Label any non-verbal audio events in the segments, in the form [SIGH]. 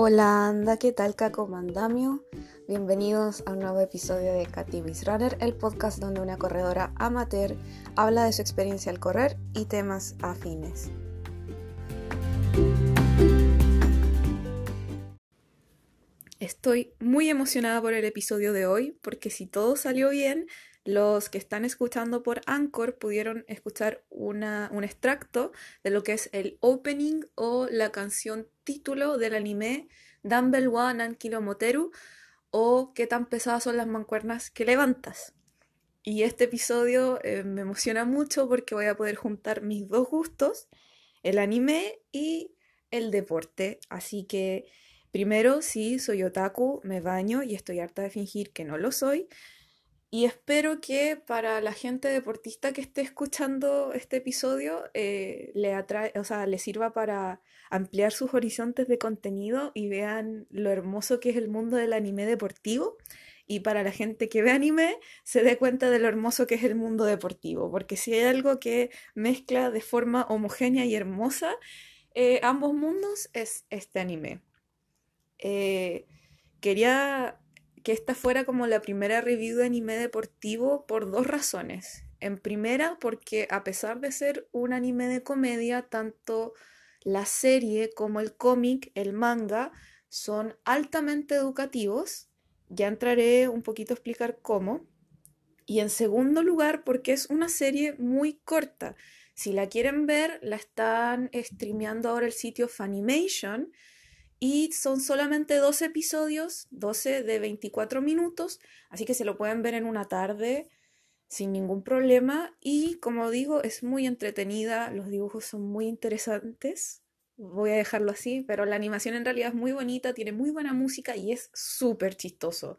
Hola, anda, ¿qué tal, Caco Mandamio? Bienvenidos a un nuevo episodio de Cativis Runner, el podcast donde una corredora amateur habla de su experiencia al correr y temas afines. Estoy muy emocionada por el episodio de hoy porque si todo salió bien, los que están escuchando por Anchor pudieron escuchar una, un extracto de lo que es el opening o la canción título del anime Dumbbell Ankilo Moteru o qué tan pesadas son las mancuernas que levantas. Y este episodio eh, me emociona mucho porque voy a poder juntar mis dos gustos, el anime y el deporte. Así que Primero, sí, soy otaku, me baño y estoy harta de fingir que no lo soy. Y espero que para la gente deportista que esté escuchando este episodio eh, le, atrae, o sea, le sirva para ampliar sus horizontes de contenido y vean lo hermoso que es el mundo del anime deportivo. Y para la gente que ve anime se dé cuenta de lo hermoso que es el mundo deportivo. Porque si hay algo que mezcla de forma homogénea y hermosa eh, ambos mundos es este anime. Eh, quería que esta fuera como la primera review de anime deportivo por dos razones. En primera, porque a pesar de ser un anime de comedia, tanto la serie como el cómic, el manga, son altamente educativos. Ya entraré un poquito a explicar cómo. Y en segundo lugar, porque es una serie muy corta. Si la quieren ver, la están streameando ahora el sitio Funimation y son solamente 12 episodios, 12 de 24 minutos, así que se lo pueden ver en una tarde sin ningún problema. Y como digo, es muy entretenida, los dibujos son muy interesantes. Voy a dejarlo así, pero la animación en realidad es muy bonita, tiene muy buena música y es súper chistoso.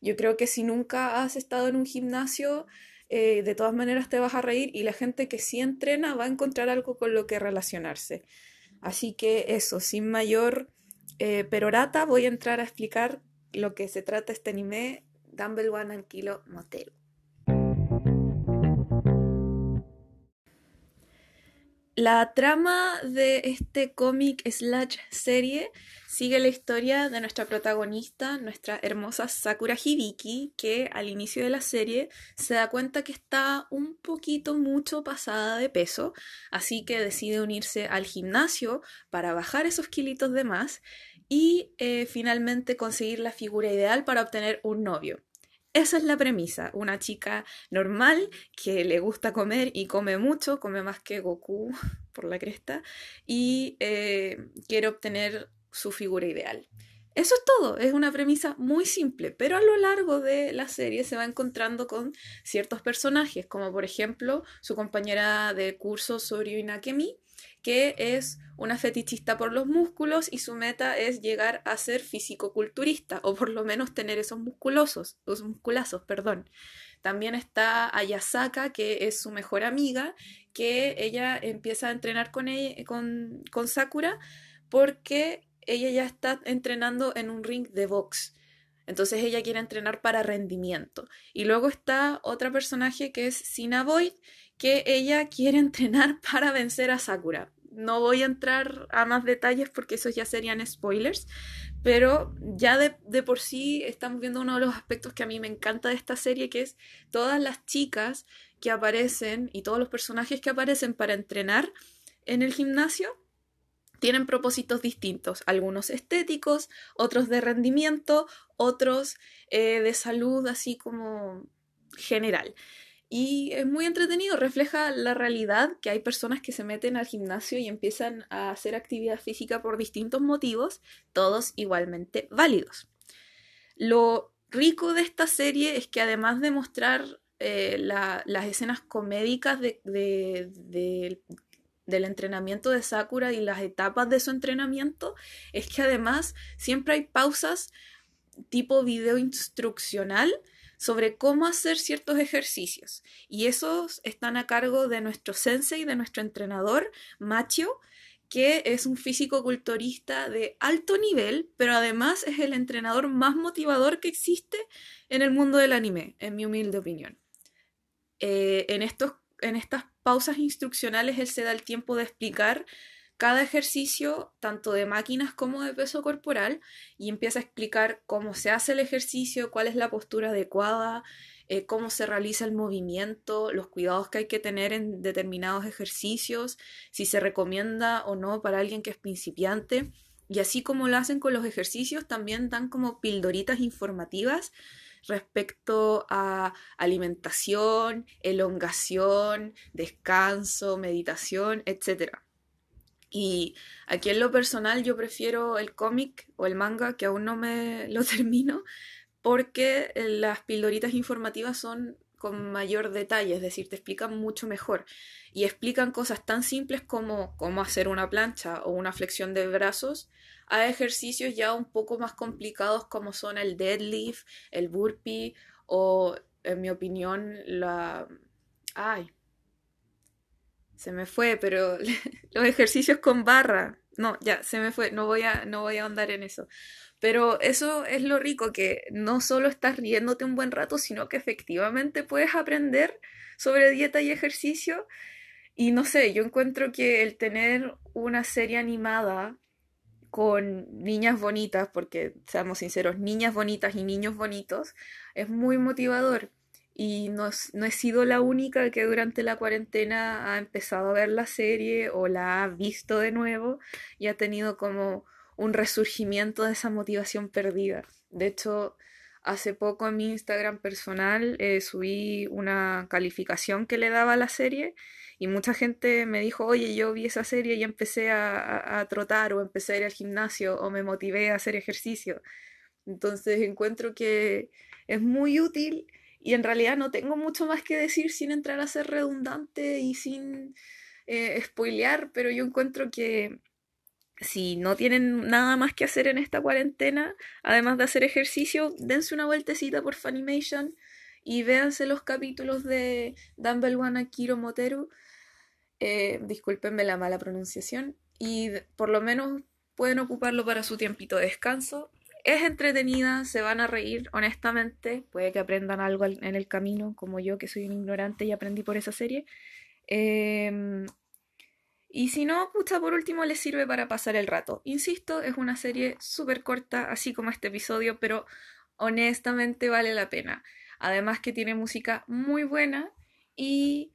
Yo creo que si nunca has estado en un gimnasio, eh, de todas maneras te vas a reír y la gente que sí entrena va a encontrar algo con lo que relacionarse. Así que eso, sin mayor eh, perorata voy a entrar a explicar lo que se trata este anime Dumbbell One Ankilo Moteru. La trama de este cómic slash serie sigue la historia de nuestra protagonista, nuestra hermosa Sakura Hibiki, que al inicio de la serie se da cuenta que está un poquito mucho pasada de peso, así que decide unirse al gimnasio para bajar esos kilitos de más y eh, finalmente conseguir la figura ideal para obtener un novio. Esa es la premisa, una chica normal que le gusta comer y come mucho, come más que Goku [LAUGHS] por la cresta, y eh, quiere obtener su figura ideal. Eso es todo, es una premisa muy simple, pero a lo largo de la serie se va encontrando con ciertos personajes, como por ejemplo su compañera de curso Soryu Inakemi, que es una fetichista por los músculos y su meta es llegar a ser físico-culturista o por lo menos tener esos musculosos, los musculazos, perdón. También está Ayasaka, que es su mejor amiga, que ella empieza a entrenar con, ella, con, con Sakura porque ella ya está entrenando en un ring de box. Entonces ella quiere entrenar para rendimiento. Y luego está otra personaje que es Sina Void, que ella quiere entrenar [LAUGHS] para vencer a Sakura. No voy a entrar a más detalles porque esos ya serían spoilers, pero ya de, por sí estamos viendo uno de los aspectos que a mí me encanta de esta serie, que es todas las chicas que aparecen y todos los personajes que aparecen para entrenar en el gimnasio tienen propósitos distintos, algunos estéticos, otros de rendimiento, otros eh, de salud, así como general. Y es muy entretenido, refleja la realidad que hay personas que se meten al gimnasio y empiezan a hacer actividad física por distintos motivos, todos igualmente válidos. Lo rico de esta serie es que además de mostrar eh, las escenas comédicas del entrenamiento de Sakura y las etapas de su entrenamiento, es que además siempre hay pausas tipo video instruccional sobre cómo hacer ciertos ejercicios. Y esos están a cargo de nuestro sensei, de nuestro entrenador, Macho, que es un físico culturista de alto nivel, pero además es el entrenador más motivador que existe en el mundo del anime, en mi humilde opinión. Eh, en, estos, en estas pausas instruccionales él se da el tiempo de explicar cada ejercicio, tanto de máquinas como de peso corporal, y empieza a explicar cómo se hace el ejercicio, cuál es la postura adecuada, eh, cómo se realiza el movimiento, los cuidados que hay que tener en determinados ejercicios, si se recomienda o no para alguien que es principiante. Y así como lo hacen con los ejercicios, también dan como pildoritas informativas respecto a alimentación, elongación, descanso, meditación, etc. Y aquí en lo personal yo prefiero el cómic o el manga, que aún no me lo [LAUGHS] termino, porque las pildoritas informativas son con mayor detalle, es decir, te explican mucho mejor y explican cosas tan simples como cómo hacer una plancha o una flexión de brazos a ejercicios ya un poco más complicados como son el deadlift, el burpee o, en mi opinión, la... ¡Ay! Se me fue, pero [LAUGHS] los ejercicios con barra. No, ya, se me fue, no voy a, no voy a andar en eso. Pero eso es lo rico, que no solo estás riéndote un buen rato, sino que efectivamente puedes aprender sobre dieta y ejercicio. Y no sé, yo encuentro que el tener una serie animada con niñas bonitas, porque seamos sinceros, niñas bonitas y niños bonitos, es muy motivador. Y no, no, he sido la única que durante la cuarentena ha empezado a ver la serie o la ha visto de nuevo y ha tenido como un resurgimiento de esa motivación perdida. De hecho, hace poco en mi Instagram personal eh, subí una calificación que le daba a la serie y mucha gente me dijo, oye, yo vi esa serie y empecé a, trotar o empecé a ir al gimnasio o me motivé a hacer ejercicio. Entonces encuentro que es muy útil y en realidad no tengo mucho más que decir sin entrar a ser redundante y sin eh, spoilear, pero yo encuentro que si no tienen nada más que hacer en esta cuarentena, además de hacer ejercicio, dense una vueltecita por Funimation y véanse los capítulos de Dumbbell One Akiro Moteru. Eh, discúlpenme la mala pronunciación. Y por lo menos pueden ocuparlo para su tiempito de descanso. Es entretenida, se van a reír, honestamente. Puede que aprendan algo en el camino, como yo que soy un ignorante y aprendí por esa serie. Eh, y si no, pucha, por último les sirve para pasar el rato. Insisto, es una serie súper corta, así como este episodio, pero honestamente vale la pena. Además que tiene música muy buena y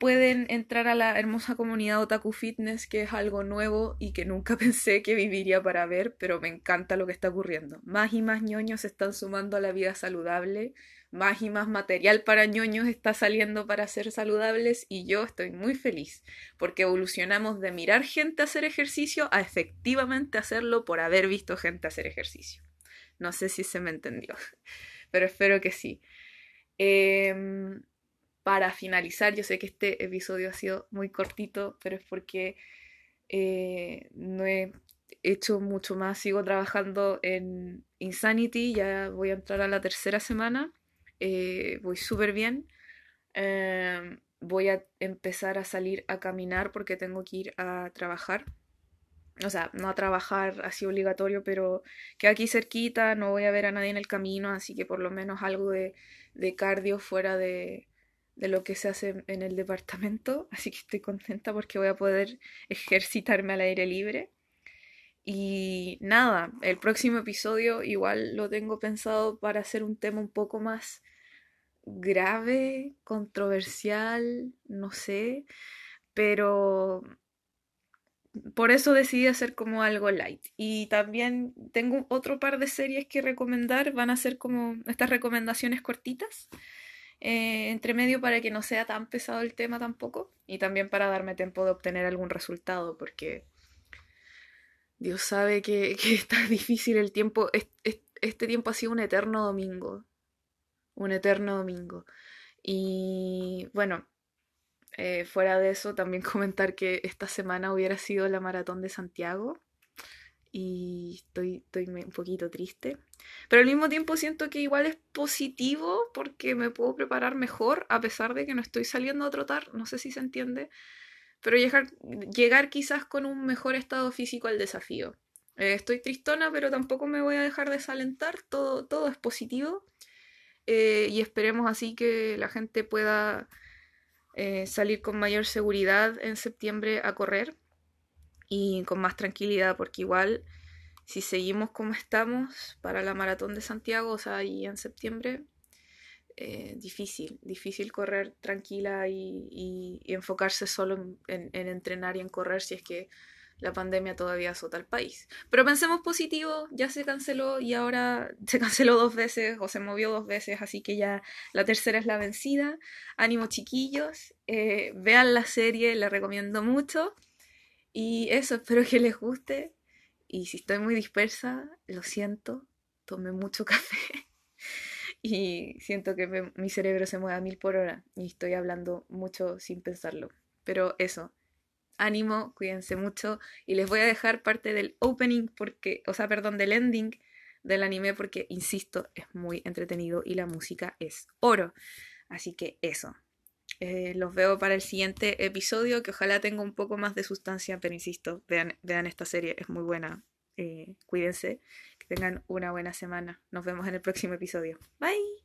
pueden entrar a la hermosa comunidad Otaku Fitness, que es algo nuevo y que nunca [LAUGHS] pensé que viviría para ver, pero me encanta lo que está ocurriendo. Más y más ñoños se están sumando a la vida saludable más y más material para ñoños está saliendo para ser saludables y yo estoy muy feliz porque evolucionamos de mirar gente hacer ejercicio a efectivamente hacerlo por haber visto gente hacer ejercicio. No sé si se me entendió, [LAUGHS] pero espero que sí. Em, para finalizar, yo sé que este episodio ha sido muy cortito, pero es porque eh, no he hecho mucho más. Sigo trabajando en Insanity, ya voy a entrar a la tercera semana eh, voy súper bien. Em, voy a empezar a salir a caminar porque tengo que ir a trabajar. O sea, no a trabajar así obligatorio, pero que aquí cerquita, no voy a ver a nadie en el camino, así que por lo menos algo de, de cardio fuera de, de lo que se hace en el departamento. [LAUGHS] Así que estoy contenta porque voy a poder ejercitarme al aire libre. Y nada, el próximo episodio igual lo tengo pensado para hacer un tema un poco más grave, controversial, no sé, pero por eso decidí hacer como algo light. Y también tengo otro par de series que recomendar, van a ser como estas recomendaciones cortitas. Eh, entre medio para que no sea tan pesado el tema tampoco y también para darme tiempo de obtener algún resultado porque Dios sabe que, [LAUGHS] que está difícil el tiempo, este tiempo ha sido un eterno domingo, un eterno domingo. Y bueno, eh, fuera de eso, también [LAUGHS] comentar que esta semana hubiera sido la maratón de Santiago y estoy, estoy un poquito triste. Pero al mismo tiempo siento que igual es positivo porque me puedo preparar mejor a pesar de que no estoy saliendo a trotar, no sé si se entiende, pero llegar, llegar quizás con un mejor estado físico al desafío. Eh, estoy tristona, pero tampoco me voy a dejar desalentar, todo, todo es positivo. Eh, y esperemos así que la gente pueda eh, salir con mayor seguridad en septiembre a correr. Y con más tranquilidad, porque igual si seguimos como estamos para la maratón de Santiago, o sea, ahí en septiembre, eh, difícil, difícil correr tranquila y, enfocarse solo en, entrenar y en correr si es que la pandemia todavía azota al país. Pero pensemos positivo, ya se canceló y ahora [LAUGHS] se canceló dos veces o se movió dos veces, así que ya la tercera es la vencida. Ánimo chiquillos, eh, vean la serie, la recomiendo mucho. Y eso, espero que les guste. Y si estoy muy dispersa, lo siento, tomé mucho [LAUGHS] café y siento que mi cerebro se mueve a mil por hora y estoy hablando mucho sin pensarlo. Pero eso, ánimo, cuídense mucho y les voy a dejar parte del opening porque, o sea, perdón, del ending del anime porque, insisto, es muy entretenido y la música es oro. Así que eso. Eh, los veo para el siguiente episodio que ojalá tenga un poco más de sustancia, pero insisto, vean, vean esta serie, es muy buena. Eh, cuídense, que tengan una buena semana. Nos vemos en el próximo episodio. Bye.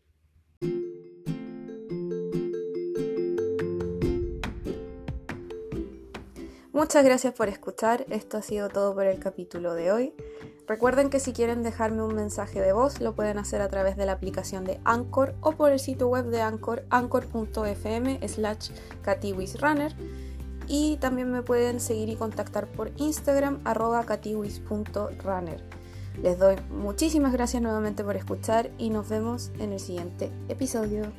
Muchas gracias por escuchar, esto ha sido todo por el capítulo de hoy. Recuerden que si quieren dejarme un mensaje de voz lo pueden hacer a través de la aplicación de Anchor o por el sitio web de Anchor, anchor.fm slash catiwisrunner y también me pueden seguir y contactar por Instagram arroba catiwis.runner. Les doy muchísimas gracias nuevamente por escuchar y nos vemos en el siguiente episodio.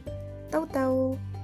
Tau tau.